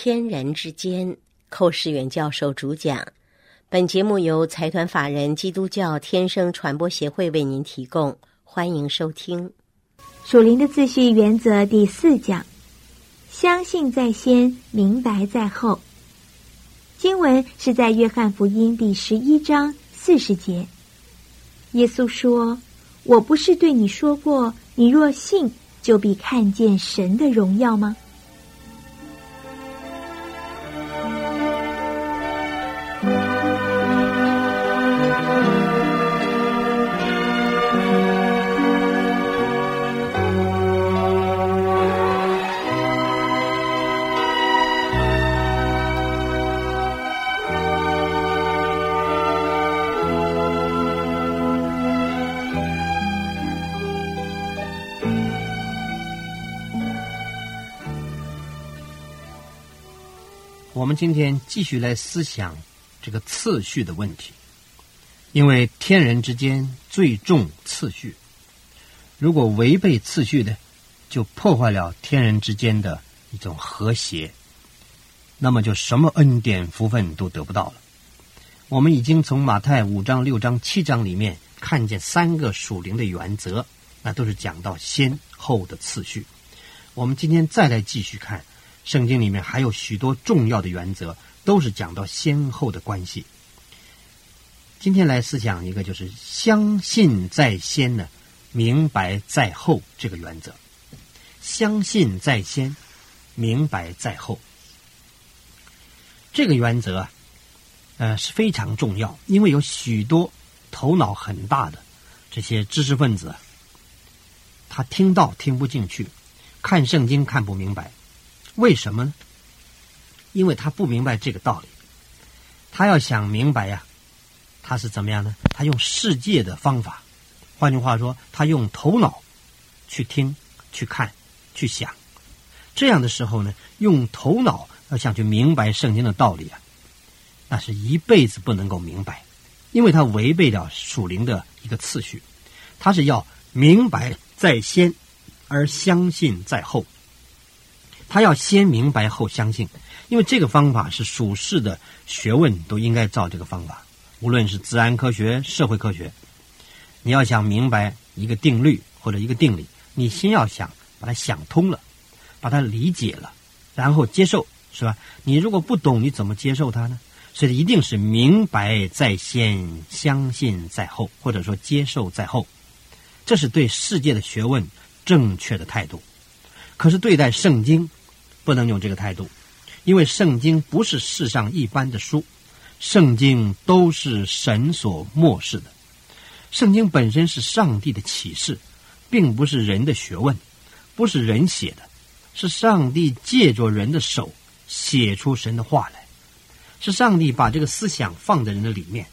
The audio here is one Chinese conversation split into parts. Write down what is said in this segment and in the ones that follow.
天人之间，寇世远教授主讲。本节目由财团法人基督教天生传播协会为您提供，欢迎收听。属灵的秩序原则第四讲：相信在先，明白在后。经文是在约翰福音第十一章四十节。耶稣说：“我不是对你说过，你若信，就必看见神的荣耀吗？”我们今天继续来思想这个次序的问题，因为天人之间最重次序，如果违背次序的，就破坏了天人之间的一种和谐，那么就什么恩典福分都得不到了。我们已经从马太五章、六章、七章里面看见三个属灵的原则，那都是讲到先后的次序。我们今天再来继续看。圣经里面还有许多重要的原则，都是讲到先后的关系。今天来思想一个，就是相信在先呢，明白在后这个原则。相信在先，明白在后，这个原则啊，呃是非常重要，因为有许多头脑很大的这些知识分子，他听到听不进去，看圣经看不明白。为什么呢？因为他不明白这个道理，他要想明白呀，他是怎么样呢？他用世界的方法，换句话说，他用头脑去听、去看、去想。这样的时候呢，用头脑要想去明白圣经的道理啊，那是一辈子不能够明白，因为他违背了属灵的一个次序。他是要明白在先，而相信在后。他要先明白后相信，因为这个方法是属世的学问都应该照这个方法。无论是自然科学、社会科学，你要想明白一个定律或者一个定理，你先要想把它想通了，把它理解了，然后接受，是吧？你如果不懂，你怎么接受它呢？所以一定是明白在先，相信在后，或者说接受在后，这是对世界的学问正确的态度。可是对待圣经。不能用这个态度，因为圣经不是世上一般的书，圣经都是神所漠视的。圣经本身是上帝的启示，并不是人的学问，不是人写的，是上帝借着人的手写出神的话来，是上帝把这个思想放在人的里面，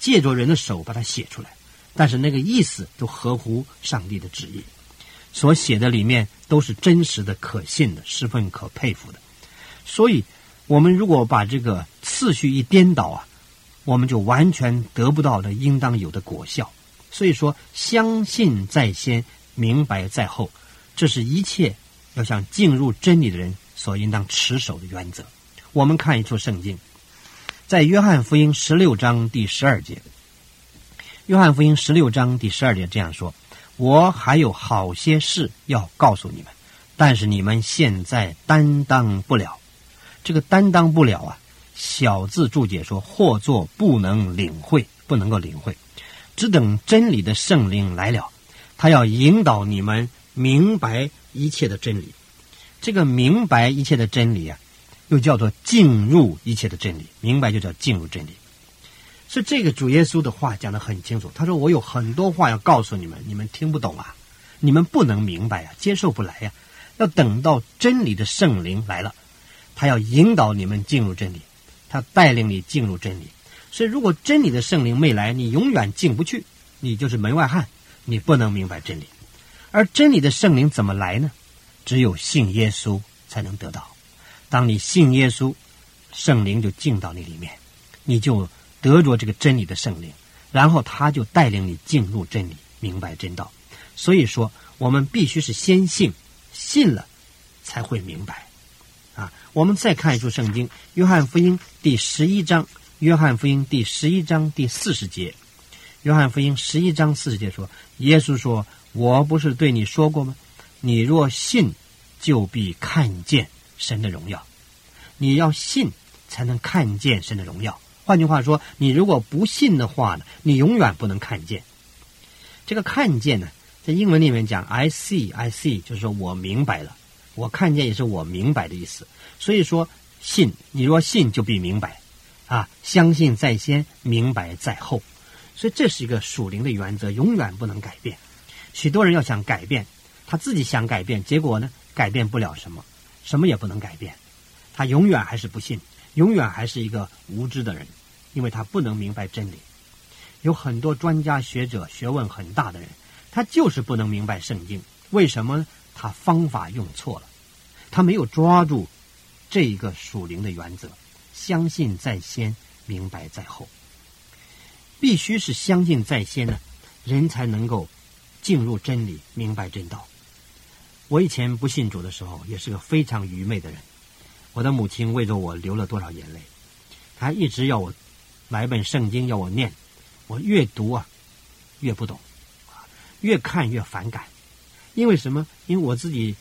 借着人的手把它写出来，但是那个意思都合乎上帝的旨意。所写的里面都是真实的、可信的，十分可佩服的。所以，我们如果把这个次序一颠倒啊，我们就完全得不到的应当有的果效。所以说，相信在先，明白在后，这是一切要想进入真理的人所应当持守的原则。我们看一处圣经，在约翰福音十六章第十二节。约翰福音十六章第十二节这样说。我还有好些事要告诉你们，但是你们现在担当不了。这个担当不了啊，小字注解说，或作不能领会，不能够领会，只等真理的圣灵来了，他要引导你们明白一切的真理。这个明白一切的真理啊，又叫做进入一切的真理。明白就叫进入真理。是这个主耶稣的话讲的很清楚。他说：“我有很多话要告诉你们，你们听不懂啊，你们不能明白啊，接受不来呀。要等到真理的圣灵来了，他要引导你们进入真理，他带领你进入真理。所以，如果真理的圣灵没来，你永远进不去，你就是门外汉，你不能明白真理。而真理的圣灵怎么来呢？只有信耶稣才能得到。当你信耶稣，圣灵就进到你里面，你就。”得着这个真理的圣灵，然后他就带领你进入真理，明白真道。所以说，我们必须是先信，信了才会明白啊，我们再看一处圣经，《约翰福音》第十一章，《约翰福音》第十一章第四十节，《约翰福音》十一章四十节说：“耶稣说，我不是对你说过吗？你若信，就必看见神的荣耀。你要信，才能看见神的荣耀。换句话说，你如果不信的话呢，你永远不能看见。这个看见呢，在英文里面讲，I see, I see，就是说我明白了。”我看见也是我明白的意思，所以说信，你若信就必明白，啊，相信在先，明白在后，所以这是一个属灵的原则，永远不能改变。许多人要想改变，他自己想改变，结果呢，改变不了什么，什么也不能改变，他永远还是不信，永远还是一个无知的人，因为他不能明白真理。有很多专家学者、学问很大的人，他就是不能明白圣经，为什么？他方法用错了。他没有抓住这一个属灵的原则，相信在先，明白在后。必须是相信在先呢，人才能够进入真理，明白真道。我以前不信主的时候，也是个非常愚昧的人。我的母亲为着我流了多少眼泪，她一直要我买本圣经要我念，我越读啊越不懂，越看越反感。因为什么？因为我自己。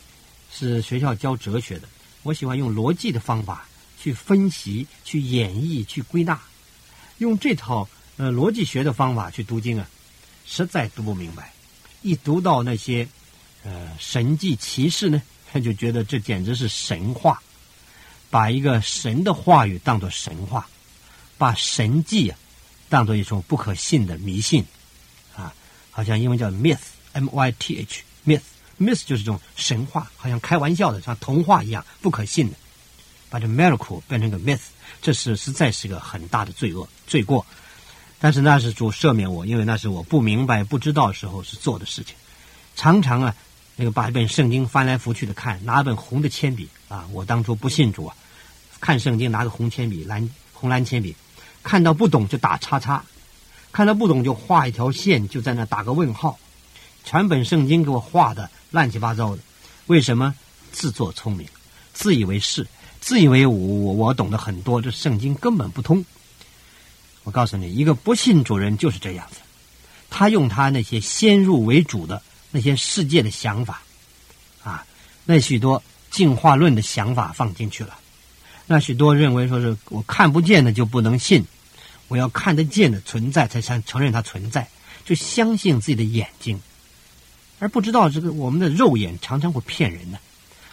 是学校教哲学的，我喜欢用逻辑的方法去分析、去演绎、去归纳，用这套呃逻辑学的方法去读经啊，实在读不明白。一读到那些呃神迹奇事呢，他 就觉得这简直是神话，把一个神的话语当作神话，把神迹啊当做一种不可信的迷信啊，好像英文叫 myth，m y t h myth。myth 就是这种神话，好像开玩笑的，像童话一样不可信的，把这 miracle 变成个 myth，这是实在是个很大的罪恶罪过。但是那是主赦免我，因为那是我不明白不知道时候是做的事情。常常啊，那个把一本圣经翻来覆去的看，拿一本红的铅笔啊，我当初不信主啊，看圣经拿个红铅笔蓝红蓝铅笔，看到不懂就打叉叉，看到不懂就画一条线，就在那打个问号。全本圣经给我画的乱七八糟的，为什么自作聪明，自以为是，自以为我我我懂得很多，这圣经根本不通。我告诉你，一个不信主人就是这样子，他用他那些先入为主的那些世界的想法，啊，那许多进化论的想法放进去了，那许多认为说是我看不见的就不能信，我要看得见的存在才承承认它存在，就相信自己的眼睛。而不知道这个我们的肉眼常常会骗人呢，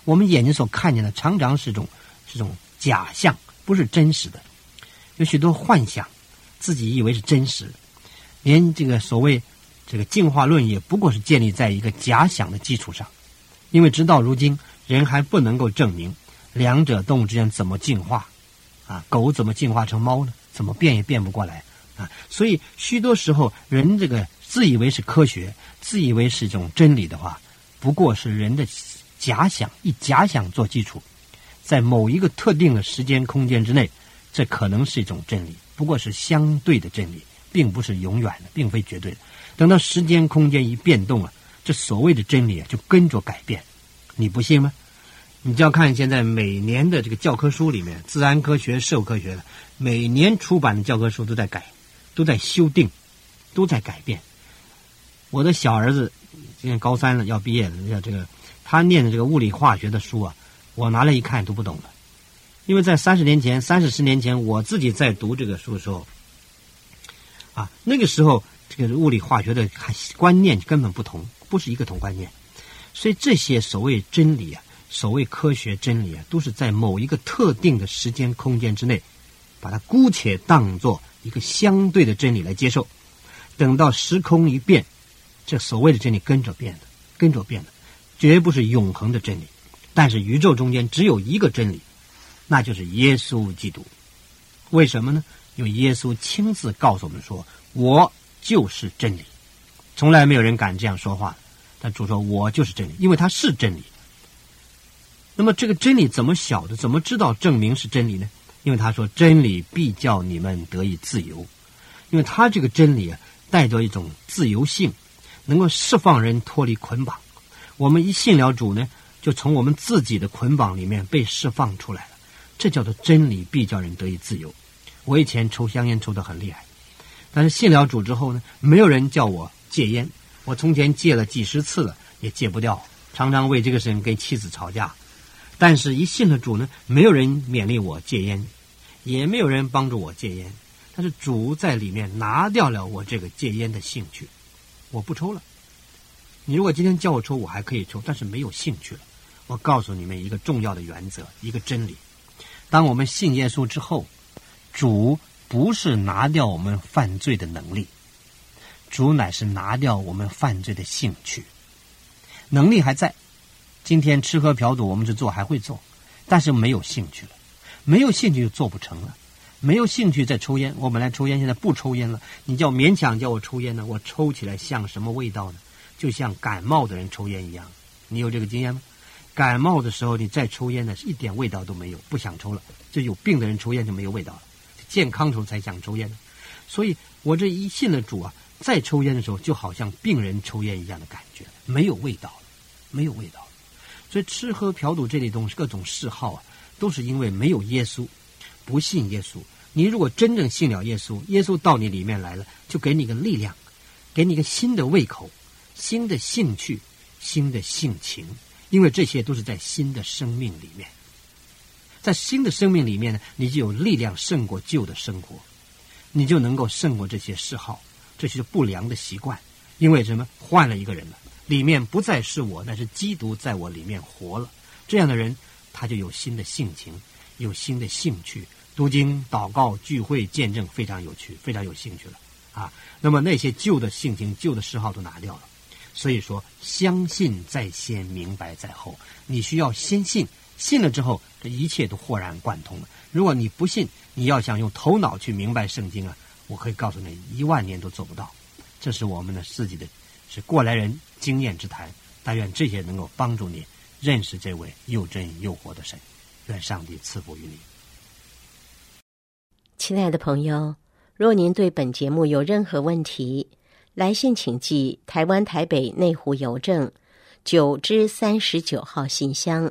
我们眼睛所看见的常常是种是种假象，不是真实的。有许多幻想，自己以为是真实，连这个所谓这个进化论也不过是建立在一个假想的基础上。因为直到如今，人还不能够证明两者动物之间怎么进化，啊，狗怎么进化成猫呢？怎么变也变不过来啊！所以许多时候人这个。自以为是科学，自以为是一种真理的话，不过是人的假想，以假想做基础，在某一个特定的时间空间之内，这可能是一种真理，不过是相对的真理，并不是永远的，并非绝对的。等到时间空间一变动啊，这所谓的真理啊就跟着改变。你不信吗？你就要看现在每年的这个教科书里面，自然科学、社会科学的每年出版的教科书都在改，都在修订，都在改变。我的小儿子今年高三了，要毕业了。要这个，他念的这个物理化学的书啊，我拿来一看，都不懂了。因为在三十年前、三四十年前，我自己在读这个书的时候，啊，那个时候这个物理化学的观念根本不同，不是一个同观念。所以这些所谓真理啊，所谓科学真理啊，都是在某一个特定的时间空间之内，把它姑且当做一个相对的真理来接受。等到时空一变。这所谓的真理跟着变的，跟着变的，绝不是永恒的真理。但是宇宙中间只有一个真理，那就是耶稣基督。为什么呢？因为耶稣亲自告诉我们说：“我就是真理。”从来没有人敢这样说话。但主说：“我就是真理，因为他是真理。”那么这个真理怎么晓得？怎么知道证明是真理呢？因为他说：“真理必叫你们得以自由。”因为他这个真理啊，带着一种自由性。能够释放人脱离捆绑，我们一信了主呢，就从我们自己的捆绑里面被释放出来了。这叫做真理，必叫人得以自由。我以前抽香烟抽得很厉害，但是信了主之后呢，没有人叫我戒烟。我从前戒了几十次了，也戒不掉，常常为这个事情跟妻子吵架。但是，一信了主呢，没有人勉励我戒烟，也没有人帮助我戒烟。但是主在里面拿掉了我这个戒烟的兴趣，我不抽了。你如果今天叫我抽，我还可以抽，但是没有兴趣了。我告诉你们一个重要的原则，一个真理：当我们信耶稣之后，主不是拿掉我们犯罪的能力，主乃是拿掉我们犯罪的兴趣。能力还在，今天吃喝嫖赌我们是做还会做，但是没有兴趣了，没有兴趣就做不成了。没有兴趣再抽烟，我本来抽烟，现在不抽烟了。你叫勉强叫我抽烟呢？我抽起来像什么味道呢？就像感冒的人抽烟一样。你有这个经验吗？感冒的时候你再抽烟呢，是一点味道都没有，不想抽了。就有病的人抽烟就没有味道了，健康时候才想抽烟呢。所以我这一信了主啊，再抽烟的时候就好像病人抽烟一样的感觉，没有味道了，没有味道了。所以吃喝嫖赌这类东西，各种嗜好啊，都是因为没有耶稣，不信耶稣。你如果真正信了耶稣，耶稣到你里面来了，就给你个力量，给你个新的胃口、新的兴趣、新的性情，因为这些都是在新的生命里面。在新的生命里面呢，你就有力量胜过旧的生活，你就能够胜过这些嗜好、这些不良的习惯。因为什么？换了一个人了，里面不再是我，那是基督在我里面活了。这样的人，他就有新的性情，有新的兴趣。读经、祷告、聚会、见证，非常有趣，非常有兴趣了啊！那么那些旧的性情、旧的嗜好都拿掉了。所以说，相信在先，明白在后。你需要先信，信了之后，这一切都豁然贯通了。如果你不信，你要想用头脑去明白圣经啊，我可以告诉你，一万年都做不到。这是我们的自己的，是过来人经验之谈。但愿这些能够帮助你认识这位又真又活的神。愿上帝赐福于你。亲爱的朋友，若您对本节目有任何问题，来信请寄台湾台北内湖邮政九之三十九号信箱，